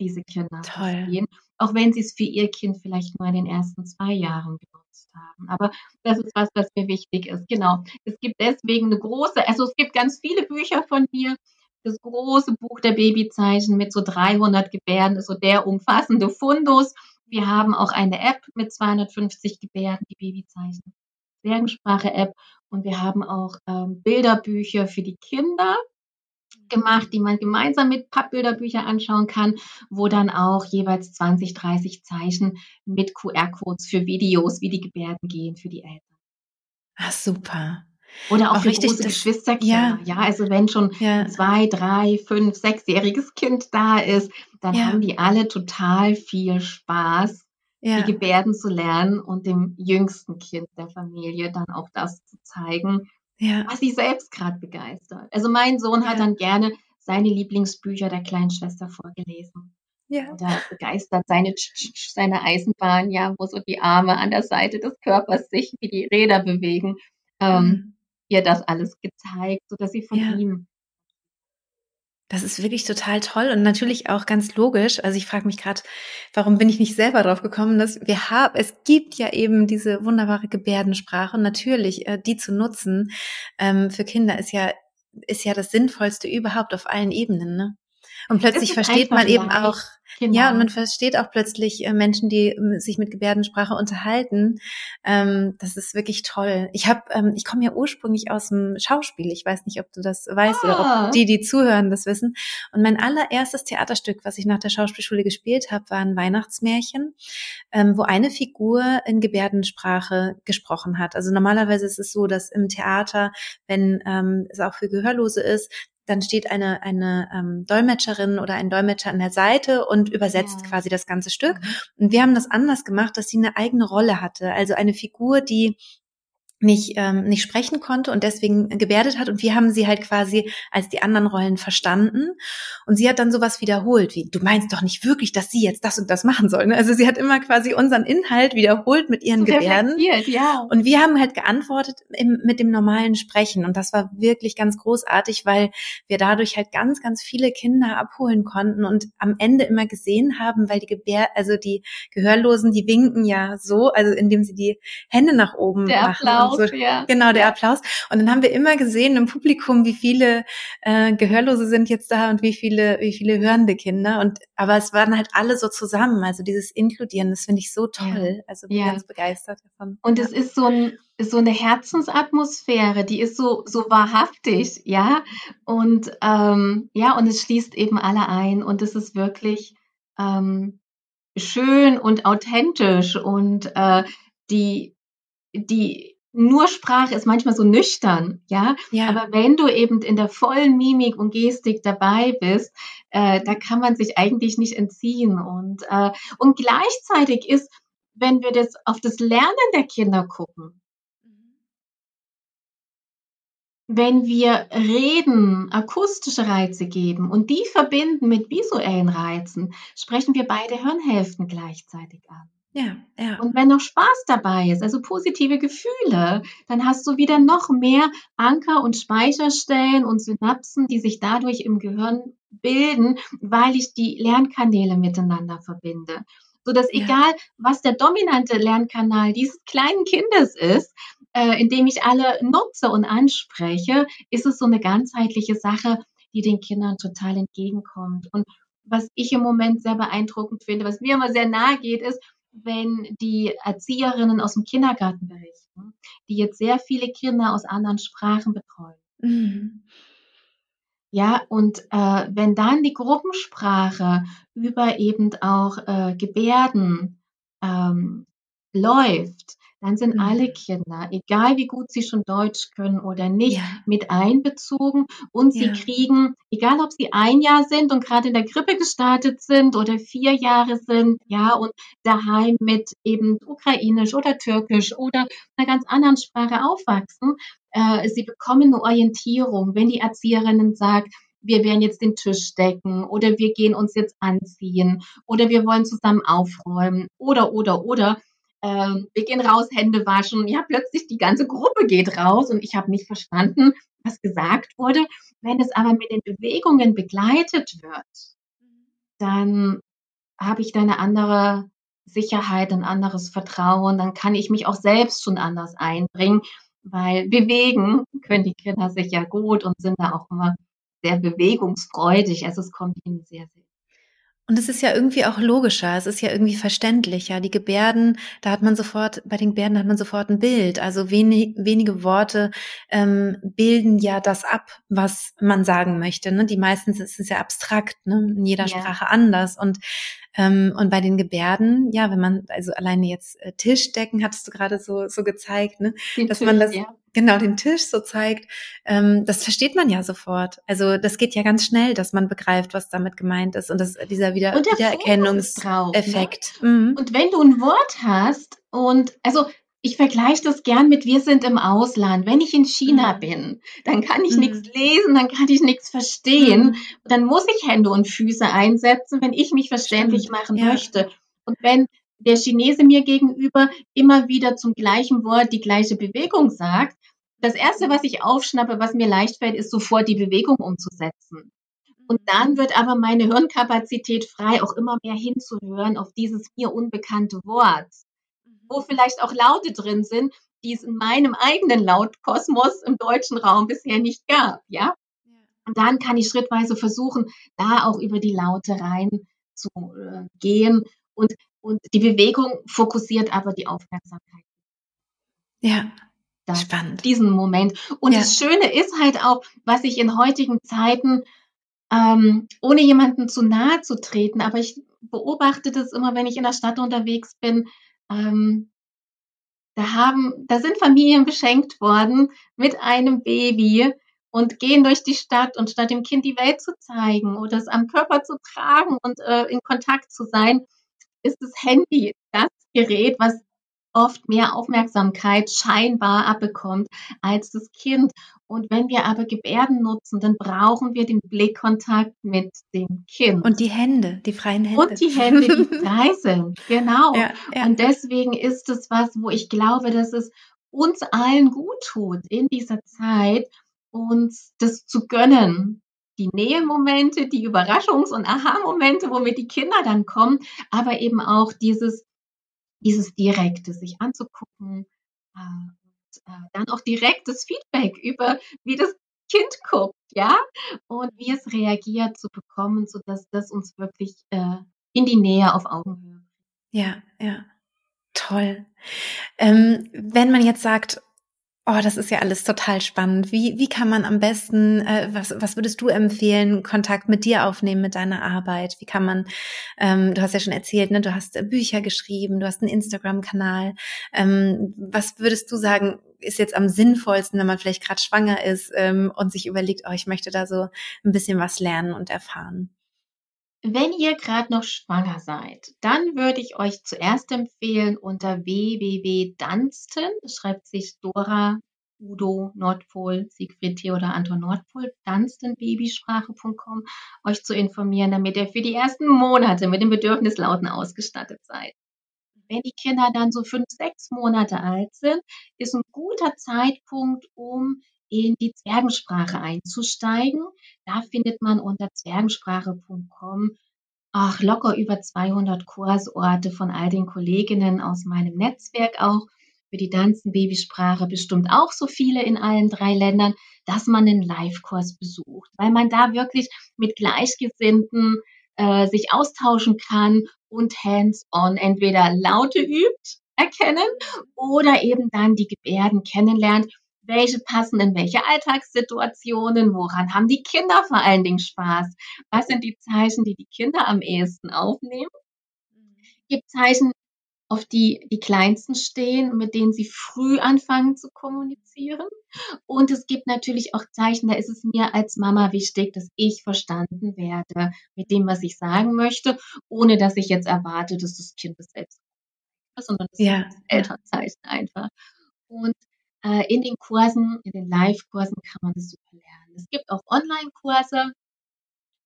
diese Kinder Toll. verstehen, auch wenn sie es für ihr Kind vielleicht nur in den ersten zwei Jahren genutzt haben. Aber das ist was, was mir wichtig ist. Genau. Es gibt deswegen eine große, also es gibt ganz viele Bücher von mir. Das große Buch der Babyzeichen mit so 300 Gebärden ist so der umfassende Fundus. Wir haben auch eine App mit 250 Gebärden, die Babyzeichen. Zwergensprache-App. Und wir haben auch ähm, Bilderbücher für die Kinder gemacht, die man gemeinsam mit Pappbilderbücher anschauen kann, wo dann auch jeweils 20, 30 Zeichen mit QR-Codes für Videos, wie die Gebärden gehen, für die Eltern. Ah, super. Oder auch, auch richtig, große Geschwisterkinder. Ja. ja, also wenn schon ja. zwei, drei, fünf, sechsjähriges Kind da ist, dann ja. haben die alle total viel Spaß, ja. die Gebärden zu lernen und dem jüngsten Kind der Familie dann auch das zu zeigen, was sie selbst gerade begeistert. Also mein Sohn hat dann gerne seine Lieblingsbücher der kleinen Schwester vorgelesen. Ja. Oder begeistert seine, seine Eisenbahn, ja, wo so die Arme an der Seite des Körpers sich wie die Räder bewegen. Ähm, mhm ihr das alles gezeigt, sodass sie von ja. ihm das ist wirklich total toll und natürlich auch ganz logisch. Also ich frage mich gerade, warum bin ich nicht selber drauf gekommen, dass wir haben, es gibt ja eben diese wunderbare Gebärdensprache natürlich äh, die zu nutzen ähm, für Kinder ist ja ist ja das Sinnvollste überhaupt auf allen Ebenen. Ne? Und plötzlich versteht man eben leicht. auch, genau. ja, und man versteht auch plötzlich äh, Menschen, die äh, sich mit Gebärdensprache unterhalten. Ähm, das ist wirklich toll. Ich habe, ähm, ich komme ja ursprünglich aus dem Schauspiel. Ich weiß nicht, ob du das weißt ah. oder ob ah. die, die zuhören, das wissen. Und mein allererstes Theaterstück, was ich nach der Schauspielschule gespielt habe, war ein Weihnachtsmärchen, ähm, wo eine Figur in Gebärdensprache gesprochen hat. Also normalerweise ist es so, dass im Theater, wenn ähm, es auch für Gehörlose ist, dann steht eine, eine ähm, Dolmetscherin oder ein Dolmetscher an der Seite und übersetzt ja. quasi das ganze Stück. Mhm. Und wir haben das anders gemacht, dass sie eine eigene Rolle hatte. Also eine Figur, die nicht, ähm, nicht sprechen konnte und deswegen gebärdet hat. Und wir haben sie halt quasi als die anderen Rollen verstanden. Und sie hat dann sowas wiederholt, wie, du meinst doch nicht wirklich, dass sie jetzt das und das machen soll. Ne? Also sie hat immer quasi unseren Inhalt wiederholt mit ihren Gebärden. Ja. Und wir haben halt geantwortet im, mit dem normalen Sprechen. Und das war wirklich ganz großartig, weil wir dadurch halt ganz, ganz viele Kinder abholen konnten und am Ende immer gesehen haben, weil die Gebär, also die Gehörlosen, die winken ja so, also indem sie die Hände nach oben Der machen. Applaus Applaus, so, ja. genau der Applaus. Und dann haben wir immer gesehen im Publikum, wie viele äh, Gehörlose sind jetzt da und wie viele, wie viele hörende Kinder. Und aber es waren halt alle so zusammen. Also dieses Inkludieren, das finde ich so toll. Also bin ja. ganz begeistert davon. Und es ist so ein so eine Herzensatmosphäre, die ist so so wahrhaftig, ja. Und ähm, ja, und es schließt eben alle ein. Und es ist wirklich ähm, schön und authentisch und äh, die, die nur Sprache ist manchmal so nüchtern, ja? ja. Aber wenn du eben in der vollen Mimik und Gestik dabei bist, äh, da kann man sich eigentlich nicht entziehen. Und, äh, und gleichzeitig ist, wenn wir das auf das Lernen der Kinder gucken, wenn wir reden, akustische Reize geben und die verbinden mit visuellen Reizen, sprechen wir beide Hirnhälften gleichzeitig an. Ja, ja. Und wenn noch Spaß dabei ist, also positive Gefühle, dann hast du wieder noch mehr Anker und Speicherstellen und Synapsen, die sich dadurch im Gehirn bilden, weil ich die Lernkanäle miteinander verbinde. So dass ja. egal, was der dominante Lernkanal dieses kleinen Kindes ist, äh, indem ich alle nutze und anspreche, ist es so eine ganzheitliche Sache, die den Kindern total entgegenkommt. Und was ich im Moment sehr beeindruckend finde, was mir immer sehr nahe geht, ist, wenn die Erzieherinnen aus dem Kindergarten berichten, die jetzt sehr viele Kinder aus anderen Sprachen betreuen. Mhm. Ja, und äh, wenn dann die Gruppensprache über eben auch äh, Gebärden ähm, läuft, dann sind mhm. alle Kinder, egal wie gut sie schon Deutsch können oder nicht, ja. mit einbezogen und sie ja. kriegen, egal ob sie ein Jahr sind und gerade in der Grippe gestartet sind oder vier Jahre sind, ja, und daheim mit eben Ukrainisch oder Türkisch oder einer ganz anderen Sprache aufwachsen, äh, sie bekommen eine Orientierung, wenn die Erzieherinnen sagt, wir werden jetzt den Tisch decken oder wir gehen uns jetzt anziehen oder wir wollen zusammen aufräumen oder, oder, oder ähm, wir gehen raus, Hände waschen. Ja, plötzlich die ganze Gruppe geht raus und ich habe nicht verstanden, was gesagt wurde. Wenn es aber mit den Bewegungen begleitet wird, dann habe ich da eine andere Sicherheit, ein anderes Vertrauen. Dann kann ich mich auch selbst schon anders einbringen, weil bewegen können die Kinder sich ja gut und sind da auch immer sehr bewegungsfreudig. Also es kommt ihnen sehr, sehr und es ist ja irgendwie auch logischer, es ist ja irgendwie verständlicher. Die Gebärden, da hat man sofort, bei den Gebärden hat man sofort ein Bild. Also wenig, wenige Worte ähm, bilden ja das ab, was man sagen möchte. Ne? Die meistens ist es ja abstrakt, ne? in jeder ja. Sprache anders. Und ähm, und bei den Gebärden, ja, wenn man, also alleine jetzt äh, Tischdecken hattest du gerade so, so gezeigt, ne? Den dass Tisch, man das, ja. Genau, den Tisch so zeigt, ähm, das versteht man ja sofort. Also das geht ja ganz schnell, dass man begreift, was damit gemeint ist. Und das dieser Wieder Wiedererkennungseffekt. Ne? Mhm. Und wenn du ein Wort hast und also ich vergleiche das gern mit wir sind im Ausland. Wenn ich in China mhm. bin, dann kann ich mhm. nichts lesen, dann kann ich nichts verstehen. Mhm. Dann muss ich Hände und Füße einsetzen, wenn ich mich verständlich Stimmt. machen ja. möchte. Und wenn der Chinese mir gegenüber immer wieder zum gleichen Wort die gleiche Bewegung sagt, das erste, was ich aufschnappe, was mir leicht fällt, ist sofort die Bewegung umzusetzen. Und dann mhm. wird aber meine Hirnkapazität frei, auch immer mehr hinzuhören auf dieses mir unbekannte Wort wo vielleicht auch Laute drin sind, die es in meinem eigenen Lautkosmos im deutschen Raum bisher nicht gab, ja. Und dann kann ich schrittweise versuchen, da auch über die Laute rein zu äh, gehen und, und die Bewegung fokussiert aber die Aufmerksamkeit. Ja. Das, Spannend. Diesen Moment. Und ja. das Schöne ist halt auch, was ich in heutigen Zeiten, ähm, ohne jemanden zu nahe zu treten, aber ich beobachte das immer, wenn ich in der Stadt unterwegs bin, ähm, da haben, da sind Familien beschenkt worden mit einem Baby und gehen durch die Stadt und statt dem Kind die Welt zu zeigen oder es am Körper zu tragen und äh, in Kontakt zu sein, ist das Handy das Gerät, was oft mehr Aufmerksamkeit scheinbar abbekommt als das Kind. Und wenn wir aber Gebärden nutzen, dann brauchen wir den Blickkontakt mit dem Kind. Und die Hände, die freien Hände. Und die Hände, die frei sind. Genau. Ja, ja. Und deswegen ist es was, wo ich glaube, dass es uns allen gut tut in dieser Zeit, uns das zu gönnen. Die Nähemomente, die Überraschungs- und Aha-Momente, womit die Kinder dann kommen, aber eben auch dieses dieses Direkte sich anzugucken, äh, äh, dann auch direktes Feedback über, wie das Kind guckt, ja, und wie es reagiert zu bekommen, sodass das uns wirklich äh, in die Nähe auf Augenhöhe. Ja, ja. Toll. Ähm, wenn man jetzt sagt, Oh, das ist ja alles total spannend. Wie, wie kann man am besten, äh, was, was würdest du empfehlen, Kontakt mit dir aufnehmen, mit deiner Arbeit? Wie kann man, ähm, du hast ja schon erzählt, ne, du hast äh, Bücher geschrieben, du hast einen Instagram-Kanal. Ähm, was würdest du sagen, ist jetzt am sinnvollsten, wenn man vielleicht gerade schwanger ist ähm, und sich überlegt, oh, ich möchte da so ein bisschen was lernen und erfahren? Wenn ihr gerade noch schwanger seid, dann würde ich euch zuerst empfehlen, unter www.dunstan, schreibt sich Dora, Udo, Nordpol, Siegfried, Theodor, Anton, Nordpol, dunstanbabysprache.com, euch zu informieren, damit ihr für die ersten Monate mit den Bedürfnislauten ausgestattet seid. Wenn die Kinder dann so fünf, sechs Monate alt sind, ist ein guter Zeitpunkt, um in die Zwergensprache einzusteigen. Da findet man unter zwergensprache.com ach, locker über 200 Kursorte von all den Kolleginnen aus meinem Netzwerk auch. Für die Danzen-Babysprache bestimmt auch so viele in allen drei Ländern, dass man einen Live-Kurs besucht, weil man da wirklich mit Gleichgesinnten äh, sich austauschen kann und hands-on entweder Laute übt, erkennen oder eben dann die Gebärden kennenlernt welche passen in welche Alltagssituationen, woran haben die Kinder vor allen Dingen Spaß, was sind die Zeichen, die die Kinder am ehesten aufnehmen. Gibt Zeichen, auf die die Kleinsten stehen, mit denen sie früh anfangen zu kommunizieren. Und es gibt natürlich auch Zeichen, da ist es mir als Mama wichtig, dass ich verstanden werde mit dem, was ich sagen möchte, ohne dass ich jetzt erwarte, dass das Kind es selbst sondern das ja. ist Elternzeichen einfach. Und äh, in den Kursen, in den Live-Kursen kann man das super lernen. Es gibt auch Online-Kurse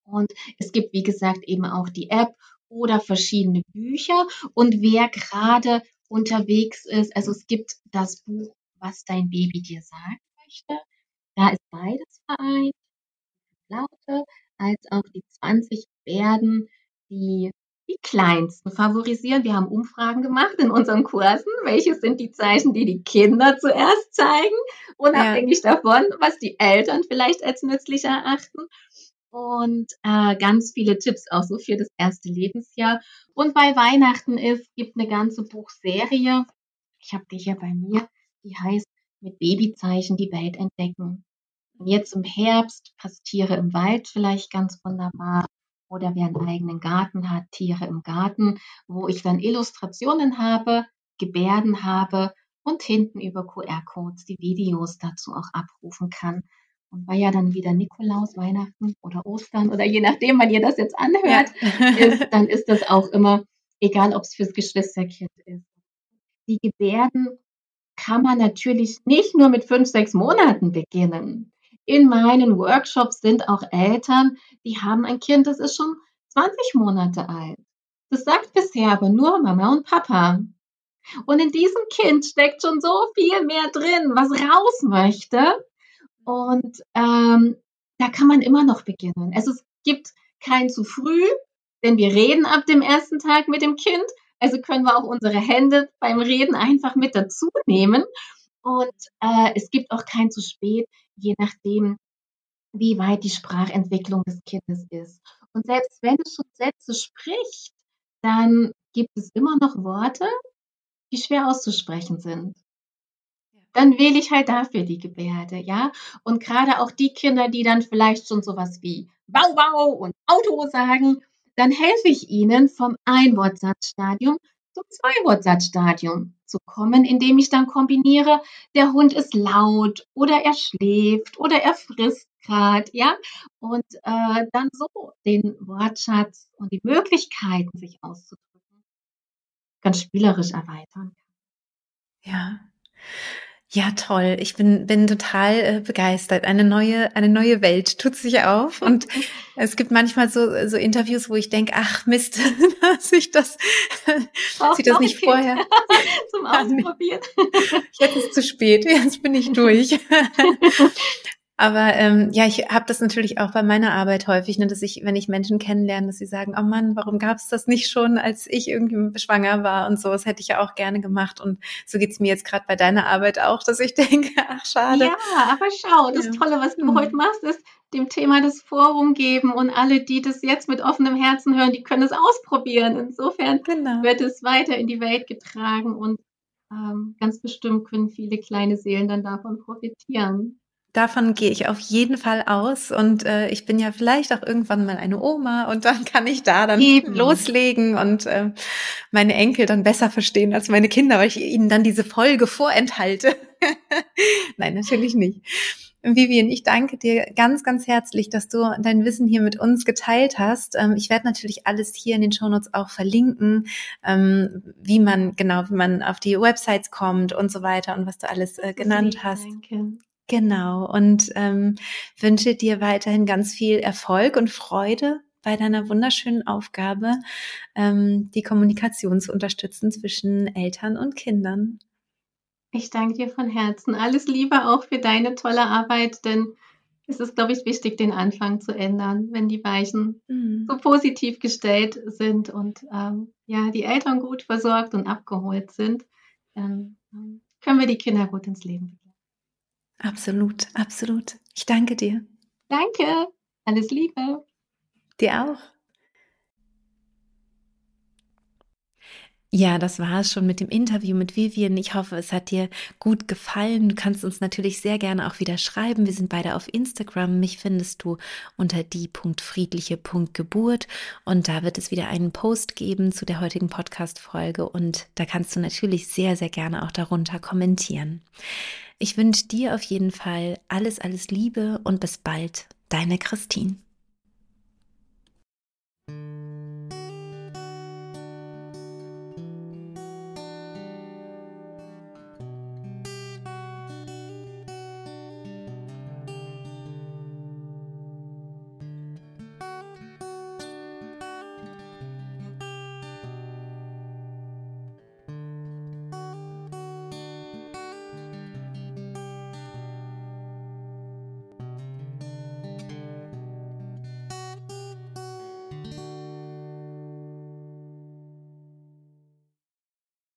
und es gibt, wie gesagt, eben auch die App oder verschiedene Bücher. Und wer gerade unterwegs ist, also es gibt das Buch, was dein Baby dir sagen möchte. Da ist beides vereint, Laute als auch die 20 Werden, die die kleinsten favorisieren. Wir haben Umfragen gemacht in unseren Kursen. Welche sind die Zeichen, die die Kinder zuerst zeigen, unabhängig ja. davon, was die Eltern vielleicht als nützlicher erachten. Und äh, ganz viele Tipps auch so für das erste Lebensjahr. Und bei Weihnachten ist, gibt eine ganze Buchserie. Ich habe die hier bei mir. Die heißt mit Babyzeichen die Welt entdecken. Und jetzt im Herbst passt Tiere im Wald vielleicht ganz wunderbar oder wer einen eigenen Garten hat, Tiere im Garten, wo ich dann Illustrationen habe, Gebärden habe und hinten über QR-Codes die Videos dazu auch abrufen kann. Und weil ja dann wieder Nikolaus, Weihnachten oder Ostern oder je nachdem, wann ihr das jetzt anhört, ja. ist, dann ist das auch immer, egal ob es fürs Geschwisterkind ist. Die Gebärden kann man natürlich nicht nur mit fünf, sechs Monaten beginnen in meinen Workshops sind auch Eltern, die haben ein Kind, das ist schon 20 Monate alt. Das sagt bisher aber nur Mama und Papa. Und in diesem Kind steckt schon so viel mehr drin, was raus möchte. Und ähm, da kann man immer noch beginnen. Also es gibt kein zu früh, denn wir reden ab dem ersten Tag mit dem Kind. Also können wir auch unsere Hände beim Reden einfach mit dazu nehmen. Und äh, es gibt auch kein zu spät je nachdem, wie weit die Sprachentwicklung des Kindes ist. Und selbst wenn es schon Sätze spricht, dann gibt es immer noch Worte, die schwer auszusprechen sind. Dann wähle ich halt dafür die Gebärde, ja. Und gerade auch die Kinder, die dann vielleicht schon sowas wie Bau, Bau und Auto sagen, dann helfe ich ihnen vom Einwortsatzstadium zum Zwei-Wort-Satzstadium zu kommen, indem ich dann kombiniere, der Hund ist laut oder er schläft oder er frisst gerade, ja, und äh, dann so den Wortschatz und die Möglichkeiten, sich auszudrücken, ganz spielerisch erweitern. Ja. Ja, toll. Ich bin, bin total äh, begeistert. Eine neue, eine neue Welt tut sich auf. Und es gibt manchmal so, so Interviews, wo ich denke, ach Mist, dass ich das, sie das nicht vorher zum Ausprobieren. Jetzt ist es zu spät. Jetzt bin ich durch. Aber ähm, ja, ich habe das natürlich auch bei meiner Arbeit häufig, ne, dass ich, wenn ich Menschen kennenlerne, dass sie sagen, oh Mann, warum gab es das nicht schon, als ich irgendwie schwanger war und so. Das hätte ich ja auch gerne gemacht. Und so geht's mir jetzt gerade bei deiner Arbeit auch, dass ich denke, ach schade. Ja, aber schau, das ja. Tolle, was du mhm. heute machst, ist dem Thema das Forum geben und alle, die das jetzt mit offenem Herzen hören, die können es ausprobieren. Insofern genau. wird es weiter in die Welt getragen und ähm, ganz bestimmt können viele kleine Seelen dann davon profitieren. Davon gehe ich auf jeden Fall aus und äh, ich bin ja vielleicht auch irgendwann mal eine Oma und dann kann ich da dann Eben. loslegen und äh, meine Enkel dann besser verstehen als meine Kinder, weil ich ihnen dann diese Folge vorenthalte. Nein, natürlich nicht. Vivian, ich danke dir ganz, ganz herzlich, dass du dein Wissen hier mit uns geteilt hast. Ähm, ich werde natürlich alles hier in den Shownotes auch verlinken, ähm, wie man, genau, wie man auf die Websites kommt und so weiter und was du alles äh, genannt hast. Danke. Genau. Und ähm, wünsche dir weiterhin ganz viel Erfolg und Freude bei deiner wunderschönen Aufgabe, ähm, die Kommunikation zu unterstützen zwischen Eltern und Kindern. Ich danke dir von Herzen. Alles Liebe auch für deine tolle Arbeit, denn es ist, glaube ich, wichtig, den Anfang zu ändern, wenn die Weichen mhm. so positiv gestellt sind und ähm, ja, die Eltern gut versorgt und abgeholt sind, dann ähm, können wir die Kinder gut ins Leben bringen. Absolut, absolut. Ich danke dir. Danke. Alles Liebe. Dir auch. Ja, das war es schon mit dem Interview mit Vivian. Ich hoffe, es hat dir gut gefallen. Du kannst uns natürlich sehr gerne auch wieder schreiben. Wir sind beide auf Instagram. Mich findest du unter die.friedliche.geburt und da wird es wieder einen Post geben zu der heutigen Podcast-Folge und da kannst du natürlich sehr, sehr gerne auch darunter kommentieren. Ich wünsche dir auf jeden Fall alles, alles Liebe und bis bald, deine Christine.